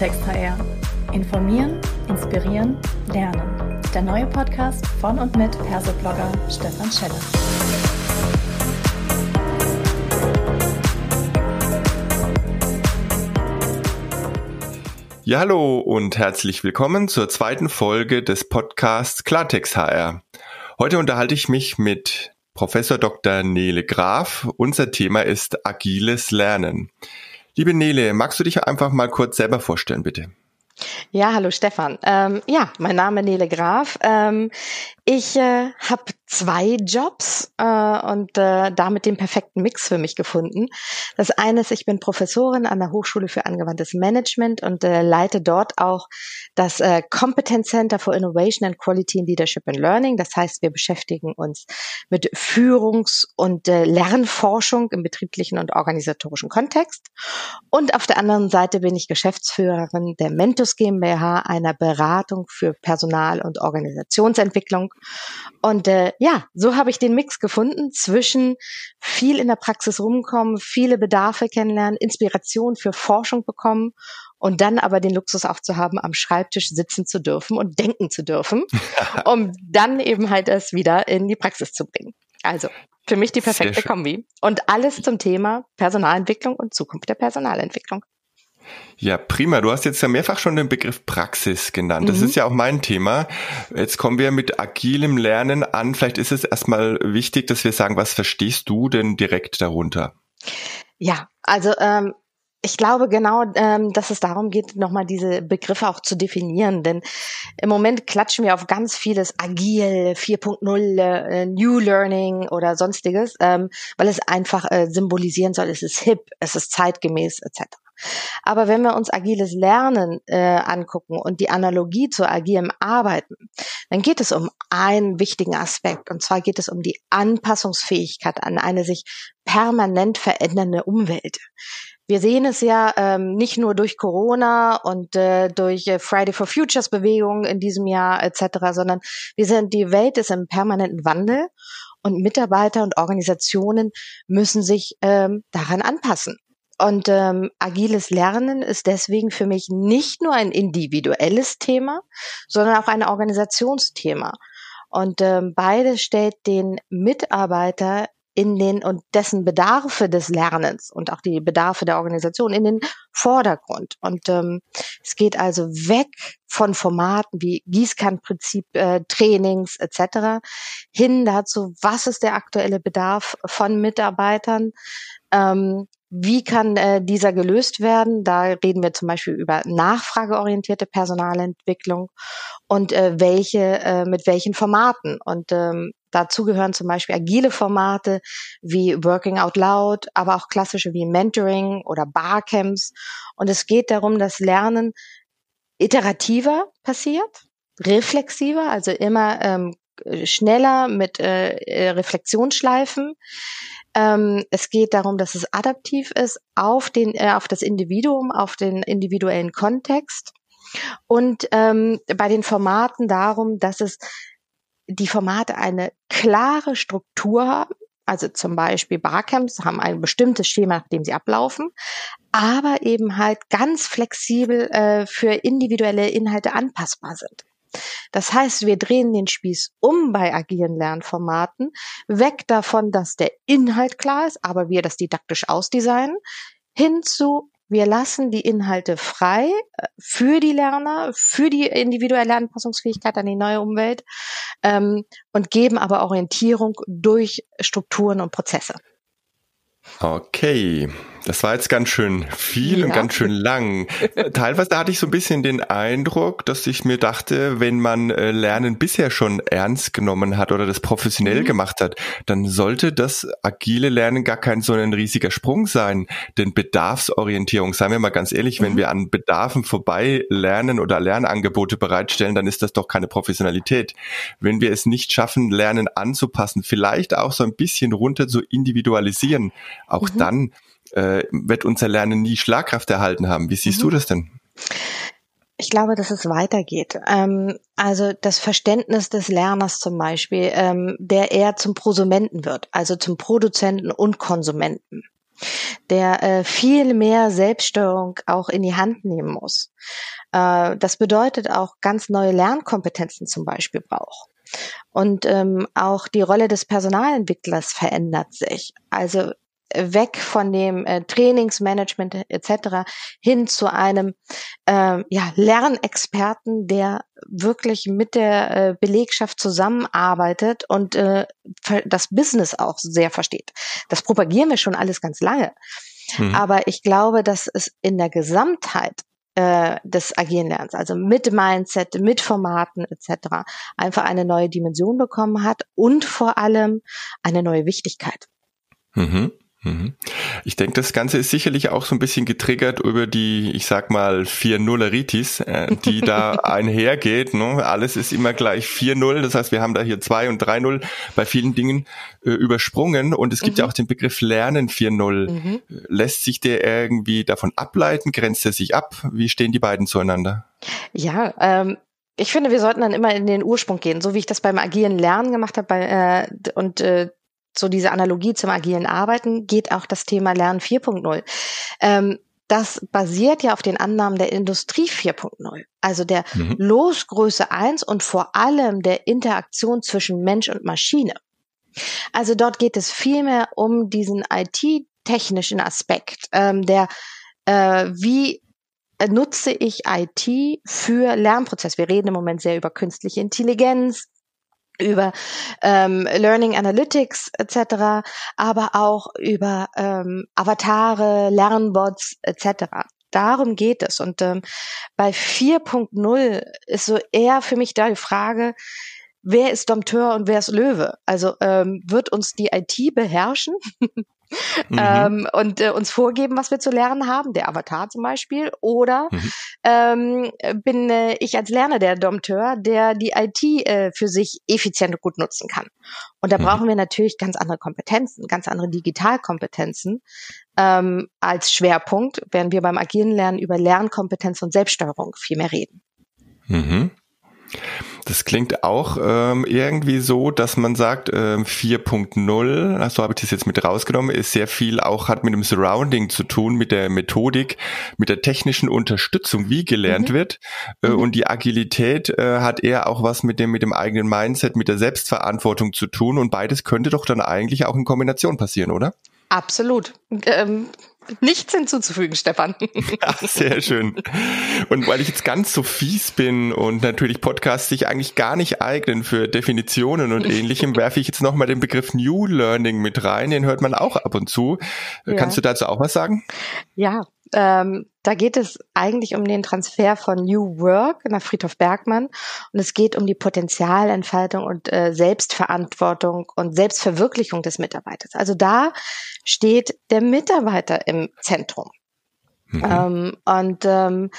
Klartext HR. Informieren, inspirieren, lernen. Der neue Podcast von und mit Persoblogger Stefan Scheller. Ja, hallo und herzlich willkommen zur zweiten Folge des Podcasts Klartext HR. Heute unterhalte ich mich mit Professor Dr. Nele Graf. Unser Thema ist agiles Lernen. Liebe Nele, magst du dich einfach mal kurz selber vorstellen, bitte? Ja, hallo Stefan. Ähm, ja, mein Name Nele Graf. Ähm, ich äh, habe zwei Jobs äh, und äh, damit den perfekten Mix für mich gefunden. Das eine ist, ich bin Professorin an der Hochschule für angewandtes Management und äh, leite dort auch das äh, Competence Center for Innovation and Quality in Leadership and Learning. Das heißt, wir beschäftigen uns mit Führungs- und äh, Lernforschung im betrieblichen und organisatorischen Kontext. Und auf der anderen Seite bin ich Geschäftsführerin der Mentos GmbH, einer Beratung für Personal- und Organisationsentwicklung und äh, ja, so habe ich den Mix gefunden zwischen viel in der Praxis rumkommen, viele Bedarfe kennenlernen, Inspiration für Forschung bekommen und dann aber den Luxus auch zu haben, am Schreibtisch sitzen zu dürfen und denken zu dürfen, um dann eben halt es wieder in die Praxis zu bringen. Also für mich die perfekte Kombi. Und alles zum Thema Personalentwicklung und Zukunft der Personalentwicklung. Ja, prima. Du hast jetzt ja mehrfach schon den Begriff Praxis genannt. Das mhm. ist ja auch mein Thema. Jetzt kommen wir mit agilem Lernen an. Vielleicht ist es erstmal wichtig, dass wir sagen, was verstehst du denn direkt darunter? Ja, also ähm, ich glaube genau, ähm, dass es darum geht, nochmal diese Begriffe auch zu definieren. Denn im Moment klatschen wir auf ganz vieles Agil, 4.0, äh, New Learning oder sonstiges, ähm, weil es einfach äh, symbolisieren soll, es ist hip, es ist zeitgemäß etc. Aber wenn wir uns agiles Lernen äh, angucken und die Analogie zu agilem Arbeiten, dann geht es um einen wichtigen Aspekt. Und zwar geht es um die Anpassungsfähigkeit an eine sich permanent verändernde Umwelt. Wir sehen es ja ähm, nicht nur durch Corona und äh, durch äh, Friday for Futures Bewegungen in diesem Jahr etc., sondern wir sind, die Welt ist im permanenten Wandel und Mitarbeiter und Organisationen müssen sich ähm, daran anpassen. Und ähm, agiles Lernen ist deswegen für mich nicht nur ein individuelles Thema, sondern auch ein Organisationsthema. Und ähm, beides stellt den Mitarbeiter in den und dessen Bedarfe des Lernens und auch die Bedarfe der Organisation in den Vordergrund. Und ähm, es geht also weg von Formaten wie Gießkannenprinzip, äh, Trainings etc. hin dazu, was ist der aktuelle Bedarf von Mitarbeitern, ähm, wie kann äh, dieser gelöst werden? Da reden wir zum Beispiel über nachfrageorientierte Personalentwicklung und äh, welche, äh, mit welchen Formaten. Und ähm, dazu gehören zum Beispiel agile Formate wie Working Out Loud, aber auch klassische wie Mentoring oder Barcamps. Und es geht darum, dass Lernen iterativer passiert, reflexiver, also immer ähm, schneller mit äh, äh Reflexionsschleifen ähm, es geht darum, dass es adaptiv ist auf den, äh, auf das Individuum, auf den individuellen Kontext. Und ähm, bei den Formaten darum, dass es die Formate eine klare Struktur haben. Also zum Beispiel Barcamps haben ein bestimmtes Schema, nach dem sie ablaufen, aber eben halt ganz flexibel äh, für individuelle Inhalte anpassbar sind. Das heißt, wir drehen den Spieß um bei agilen Lernformaten, weg davon, dass der Inhalt klar ist, aber wir das didaktisch ausdesignen, hin zu wir lassen die Inhalte frei äh, für die Lerner, für die individuelle Anpassungsfähigkeit an die neue Umwelt ähm, und geben aber Orientierung durch Strukturen und Prozesse. Okay, das war jetzt ganz schön viel ja. und ganz schön lang. Teilweise hatte ich so ein bisschen den Eindruck, dass ich mir dachte, wenn man äh, Lernen bisher schon ernst genommen hat oder das professionell mhm. gemacht hat, dann sollte das agile Lernen gar kein so ein riesiger Sprung sein. Denn Bedarfsorientierung, seien wir mal ganz ehrlich, mhm. wenn wir an Bedarfen vorbei lernen oder Lernangebote bereitstellen, dann ist das doch keine Professionalität. Wenn wir es nicht schaffen, Lernen anzupassen, vielleicht auch so ein bisschen runter zu individualisieren, auch mhm. dann äh, wird unser Lernen nie Schlagkraft erhalten haben. Wie siehst mhm. du das denn? Ich glaube, dass es weitergeht. Ähm, also das Verständnis des Lerners zum Beispiel, ähm, der eher zum Prosumenten wird, also zum Produzenten und Konsumenten. der äh, viel mehr Selbststeuerung auch in die Hand nehmen muss. Äh, das bedeutet auch ganz neue Lernkompetenzen zum Beispiel braucht. Und ähm, auch die Rolle des Personalentwicklers verändert sich. Also weg von dem äh, Trainingsmanagement etc. hin zu einem äh, ja, Lernexperten, der wirklich mit der äh, Belegschaft zusammenarbeitet und äh, das Business auch sehr versteht. Das propagieren wir schon alles ganz lange. Mhm. Aber ich glaube, dass es in der Gesamtheit äh, des Agieren Lernens, also mit Mindset, mit Formaten etc., einfach eine neue Dimension bekommen hat und vor allem eine neue Wichtigkeit. Mhm. Mhm. Ich denke, das Ganze ist sicherlich auch so ein bisschen getriggert über die, ich sag mal, 4-0-Eritis, äh, die da einhergeht. Ne? Alles ist immer gleich 4-0. Das heißt, wir haben da hier 2 und 3-0 bei vielen Dingen äh, übersprungen. Und es gibt mhm. ja auch den Begriff Lernen 4-0. Mhm. Lässt sich der irgendwie davon ableiten? Grenzt er sich ab? Wie stehen die beiden zueinander? Ja, ähm, ich finde, wir sollten dann immer in den Ursprung gehen, so wie ich das beim agilen Lernen gemacht habe bei, äh, und äh, so diese Analogie zum agilen Arbeiten geht auch das Thema Lernen 4.0. Ähm, das basiert ja auf den Annahmen der Industrie 4.0, also der mhm. Losgröße 1 und vor allem der Interaktion zwischen Mensch und Maschine. Also dort geht es vielmehr um diesen IT-technischen Aspekt, ähm, der äh, wie nutze ich IT für Lernprozess. Wir reden im Moment sehr über künstliche Intelligenz, über ähm, Learning Analytics etc., aber auch über ähm, Avatare, Lernbots etc. Darum geht es. Und ähm, bei 4.0 ist so eher für mich da die Frage, wer ist Dompteur und wer ist Löwe? Also ähm, wird uns die IT beherrschen? mhm. ähm, und äh, uns vorgeben, was wir zu lernen haben, der Avatar zum Beispiel, oder mhm. ähm, bin äh, ich als Lerner der Dompteur, der die IT äh, für sich effizient und gut nutzen kann. Und da mhm. brauchen wir natürlich ganz andere Kompetenzen, ganz andere Digitalkompetenzen ähm, als Schwerpunkt, während wir beim agilen Lernen über Lernkompetenz und Selbststeuerung viel mehr reden. Mhm. Das klingt auch ähm, irgendwie so, dass man sagt, ähm, 4.0, so habe ich das jetzt mit rausgenommen, ist sehr viel auch hat mit dem Surrounding zu tun, mit der Methodik, mit der technischen Unterstützung, wie gelernt mhm. wird. Äh, mhm. Und die Agilität äh, hat eher auch was mit dem, mit dem eigenen Mindset, mit der Selbstverantwortung zu tun. Und beides könnte doch dann eigentlich auch in Kombination passieren, oder? Absolut. Ähm, nichts hinzuzufügen, Stefan. Ja, sehr schön. Und weil ich jetzt ganz so fies bin und natürlich Podcasts sich eigentlich gar nicht eignen für Definitionen und ähnlichem, werfe ich jetzt nochmal den Begriff New Learning mit rein. Den hört man auch ab und zu. Ja. Kannst du dazu auch was sagen? Ja, ähm, da geht es eigentlich um den Transfer von New Work nach Friedhof Bergmann und es geht um die Potenzialentfaltung und äh, Selbstverantwortung und Selbstverwirklichung des Mitarbeiters. Also da steht der Mitarbeiter im Zentrum. Mhm. Ähm, und ähm,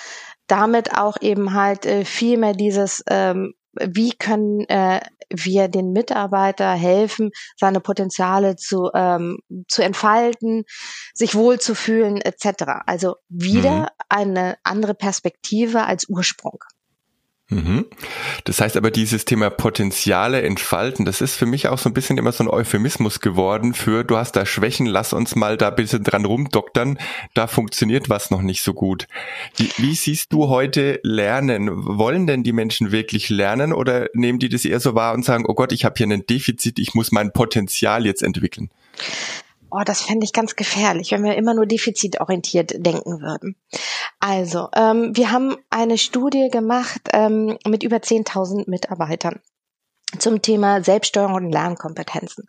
damit auch eben halt äh, viel mehr dieses, ähm, wie können äh, wir den Mitarbeiter helfen, seine Potenziale zu, ähm, zu entfalten, sich wohlzufühlen etc. Also wieder mhm. eine andere Perspektive als Ursprung. Mhm. Das heißt aber, dieses Thema Potenziale entfalten, das ist für mich auch so ein bisschen immer so ein Euphemismus geworden für, du hast da Schwächen, lass uns mal da ein bisschen dran rumdoktern, da funktioniert was noch nicht so gut. Wie, wie siehst du heute Lernen? Wollen denn die Menschen wirklich lernen oder nehmen die das eher so wahr und sagen, oh Gott, ich habe hier ein Defizit, ich muss mein Potenzial jetzt entwickeln? Oh, das fände ich ganz gefährlich, wenn wir immer nur defizitorientiert denken würden. Also, ähm, wir haben eine Studie gemacht ähm, mit über 10.000 Mitarbeitern zum Thema Selbststeuerung und Lernkompetenzen.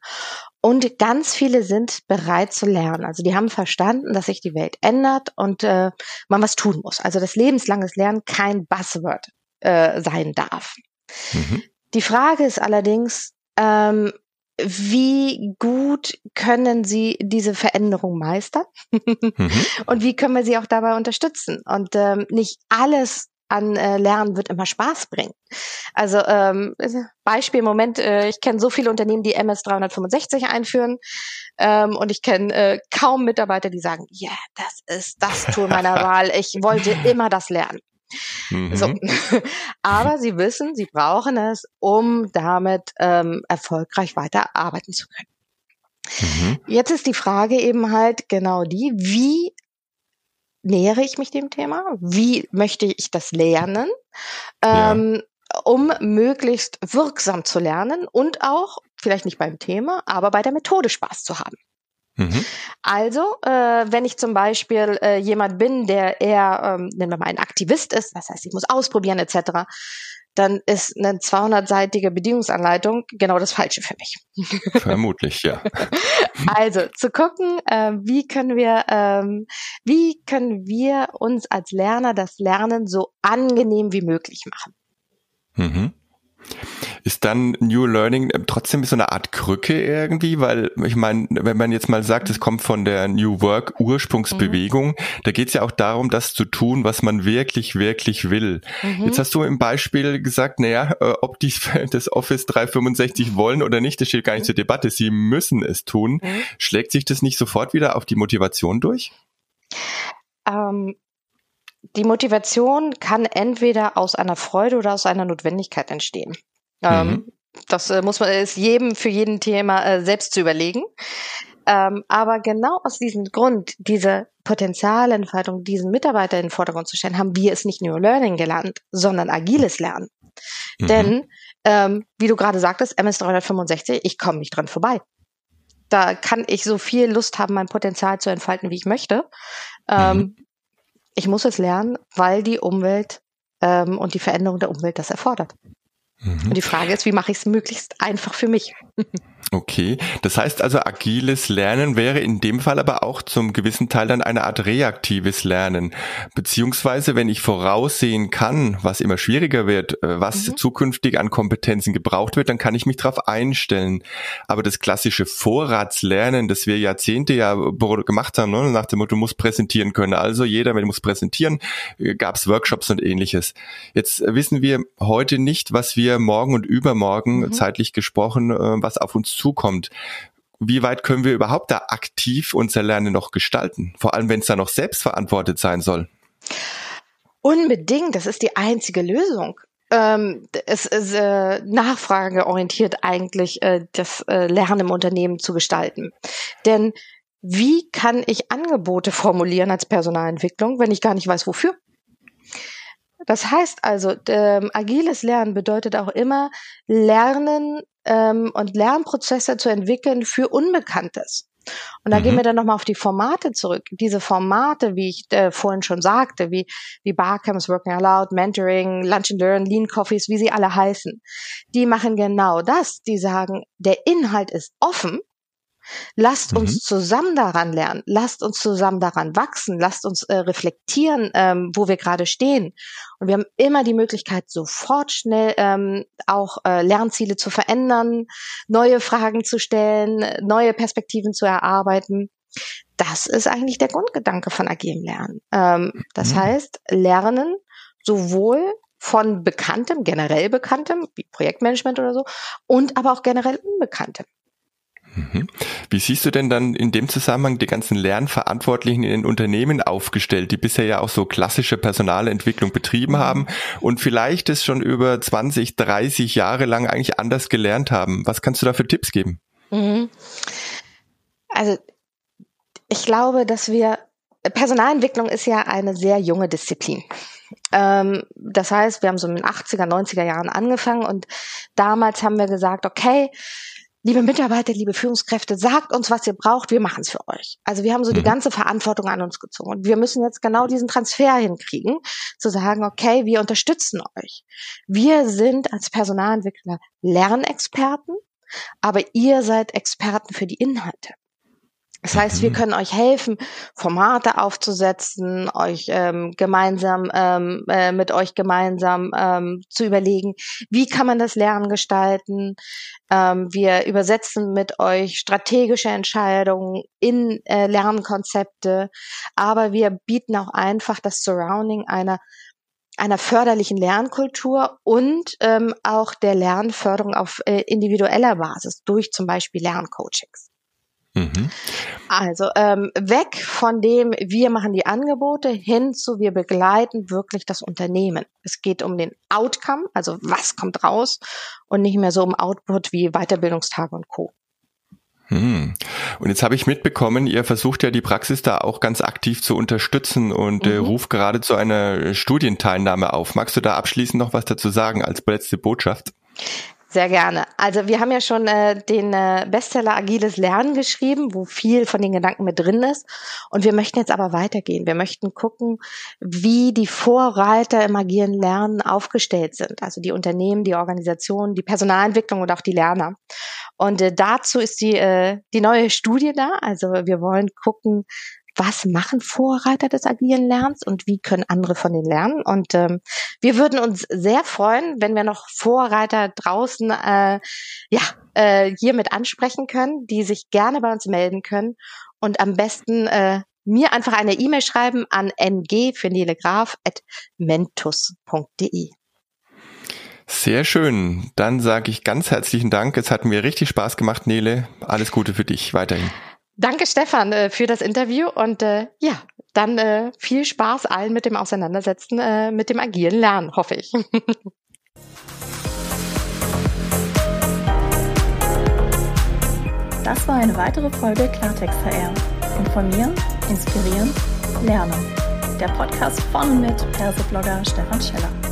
Und ganz viele sind bereit zu lernen. Also die haben verstanden, dass sich die Welt ändert und äh, man was tun muss. Also dass lebenslanges Lernen kein Buzzword äh, sein darf. Mhm. Die Frage ist allerdings, ähm, wie gut können Sie diese Veränderung meistern mhm. und wie können wir Sie auch dabei unterstützen? Und ähm, nicht alles an äh, Lernen wird immer Spaß bringen. Also ähm, Beispiel im Moment, äh, ich kenne so viele Unternehmen, die MS 365 einführen ähm, und ich kenne äh, kaum Mitarbeiter, die sagen, ja, yeah, das ist das Tool meiner Wahl. Ich wollte immer das lernen. Mhm. So. Aber sie wissen, sie brauchen es, um damit ähm, erfolgreich weiter arbeiten zu können. Mhm. Jetzt ist die Frage eben halt genau die, wie nähere ich mich dem Thema? Wie möchte ich das lernen? Ja. Ähm, um möglichst wirksam zu lernen und auch, vielleicht nicht beim Thema, aber bei der Methode Spaß zu haben. Mhm. Also, äh, wenn ich zum Beispiel äh, jemand bin, der eher, ähm, nennen wir mal, ein Aktivist ist, das heißt, ich muss ausprobieren etc., dann ist eine 200-seitige Bedienungsanleitung genau das Falsche für mich. Vermutlich, ja. Also zu gucken, äh, wie können wir, ähm, wie können wir uns als Lerner das Lernen so angenehm wie möglich machen. Mhm. Ist dann New Learning äh, trotzdem so eine Art Krücke irgendwie? Weil ich meine, wenn man jetzt mal sagt, es kommt von der New Work Ursprungsbewegung, mhm. da geht es ja auch darum, das zu tun, was man wirklich, wirklich will. Mhm. Jetzt hast du im Beispiel gesagt, naja, äh, ob die das Office 365 wollen oder nicht, das steht gar nicht zur Debatte. Sie müssen es tun. Mhm. Schlägt sich das nicht sofort wieder auf die Motivation durch? Ähm, die Motivation kann entweder aus einer Freude oder aus einer Notwendigkeit entstehen. Ähm, mhm. das äh, muss man ist jedem für jeden Thema äh, selbst zu überlegen. Ähm, aber genau aus diesem Grund, diese Potenzialentfaltung, diesen Mitarbeiter in den Vordergrund zu stellen, haben wir es nicht New Learning gelernt, sondern agiles Lernen. Mhm. Denn, ähm, wie du gerade sagtest, MS 365, ich komme nicht dran vorbei. Da kann ich so viel Lust haben, mein Potenzial zu entfalten, wie ich möchte. Ähm, mhm. Ich muss es lernen, weil die Umwelt ähm, und die Veränderung der Umwelt das erfordert. Mhm. Und die Frage ist, wie mache ich es möglichst einfach für mich? Okay, das heißt also, agiles Lernen wäre in dem Fall aber auch zum gewissen Teil dann eine Art reaktives Lernen. Beziehungsweise, wenn ich voraussehen kann, was immer schwieriger wird, äh, was mhm. zukünftig an Kompetenzen gebraucht wird, dann kann ich mich darauf einstellen. Aber das klassische Vorratslernen, das wir Jahrzehnte ja gemacht haben, ne, nach dem Motto, du musst präsentieren können. Also jeder, wenn du musst präsentieren, äh, gab es Workshops und ähnliches. Jetzt wissen wir heute nicht, was wir morgen und übermorgen, mhm. zeitlich gesprochen, äh, was auf uns zukommt. Wie weit können wir überhaupt da aktiv unser Lernen noch gestalten? Vor allem, wenn es da noch selbstverantwortet sein soll. Unbedingt, das ist die einzige Lösung. Ähm, es ist äh, nachfrageorientiert eigentlich, äh, das äh, Lernen im Unternehmen zu gestalten. Denn wie kann ich Angebote formulieren als Personalentwicklung, wenn ich gar nicht weiß, wofür? Das heißt also, ähm, agiles Lernen bedeutet auch immer Lernen ähm, und Lernprozesse zu entwickeln für Unbekanntes. Und da mhm. gehen wir dann nochmal auf die Formate zurück. Diese Formate, wie ich äh, vorhin schon sagte, wie, wie Barcamps, Working Aloud, Mentoring, Lunch and Learn, Lean Coffees, wie sie alle heißen, die machen genau das. Die sagen, der Inhalt ist offen, Lasst mhm. uns zusammen daran lernen, lasst uns zusammen daran wachsen, lasst uns äh, reflektieren, ähm, wo wir gerade stehen. Und wir haben immer die Möglichkeit, sofort schnell ähm, auch äh, Lernziele zu verändern, neue Fragen zu stellen, neue Perspektiven zu erarbeiten. Das ist eigentlich der Grundgedanke von agilem Lernen. Ähm, das mhm. heißt, Lernen sowohl von Bekanntem, generell Bekanntem, wie Projektmanagement oder so, und aber auch generell Unbekanntem. Mhm. Wie siehst du denn dann in dem Zusammenhang die ganzen Lernverantwortlichen in den Unternehmen aufgestellt, die bisher ja auch so klassische Personalentwicklung betrieben haben und vielleicht es schon über 20, 30 Jahre lang eigentlich anders gelernt haben? Was kannst du da für Tipps geben? Mhm. Also ich glaube, dass wir Personalentwicklung ist ja eine sehr junge Disziplin. Ähm, das heißt, wir haben so in den 80er, 90er Jahren angefangen und damals haben wir gesagt, okay, liebe Mitarbeiter, liebe Führungskräfte, sagt uns, was ihr braucht, wir machen es für euch. Also wir haben so mhm. die ganze Verantwortung an uns gezogen. Und wir müssen jetzt genau diesen Transfer hinkriegen, zu sagen, okay, wir unterstützen euch. Wir sind als Personalentwickler Lernexperten, aber ihr seid Experten für die Inhalte. Das heißt, wir mhm. können euch helfen, Formate aufzusetzen, euch ähm, gemeinsam ähm, äh, mit euch gemeinsam ähm, zu überlegen, wie kann man das Lernen gestalten. Ähm, wir übersetzen mit euch strategische Entscheidungen in äh, Lernkonzepte, aber wir bieten auch einfach das Surrounding einer einer förderlichen Lernkultur und ähm, auch der Lernförderung auf äh, individueller Basis durch zum Beispiel Lerncoachings. Mhm. Also ähm, weg von dem, wir machen die Angebote, hin zu, wir begleiten wirklich das Unternehmen. Es geht um den Outcome, also was kommt raus und nicht mehr so um Output wie Weiterbildungstage und Co. Hm. Und jetzt habe ich mitbekommen, ihr versucht ja die Praxis da auch ganz aktiv zu unterstützen und äh, mhm. äh, ruft gerade zu einer Studienteilnahme auf. Magst du da abschließend noch was dazu sagen als letzte Botschaft? Sehr gerne. Also wir haben ja schon äh, den äh, Bestseller Agiles Lernen geschrieben, wo viel von den Gedanken mit drin ist. Und wir möchten jetzt aber weitergehen. Wir möchten gucken, wie die Vorreiter im agilen Lernen aufgestellt sind. Also die Unternehmen, die Organisationen, die Personalentwicklung und auch die Lerner. Und äh, dazu ist die, äh, die neue Studie da. Also wir wollen gucken, was machen Vorreiter des agilen Lernens und wie können andere von denen lernen. Und ähm, wir würden uns sehr freuen, wenn wir noch Vorreiter draußen äh, ja, äh, hier mit ansprechen können, die sich gerne bei uns melden können und am besten äh, mir einfach eine E-Mail schreiben an ng für Nele Graf at mentus.de. Sehr schön. Dann sage ich ganz herzlichen Dank. Es hat mir richtig Spaß gemacht, Nele. Alles Gute für dich weiterhin. Danke, Stefan, äh, für das Interview und äh, ja, dann äh, viel Spaß allen mit dem Auseinandersetzen, äh, mit dem agilen Lernen, hoffe ich. Das war eine weitere Folge Klartext HR. Informieren, inspirieren, lernen. Der Podcast von und mit Perseblogger Stefan Scheller.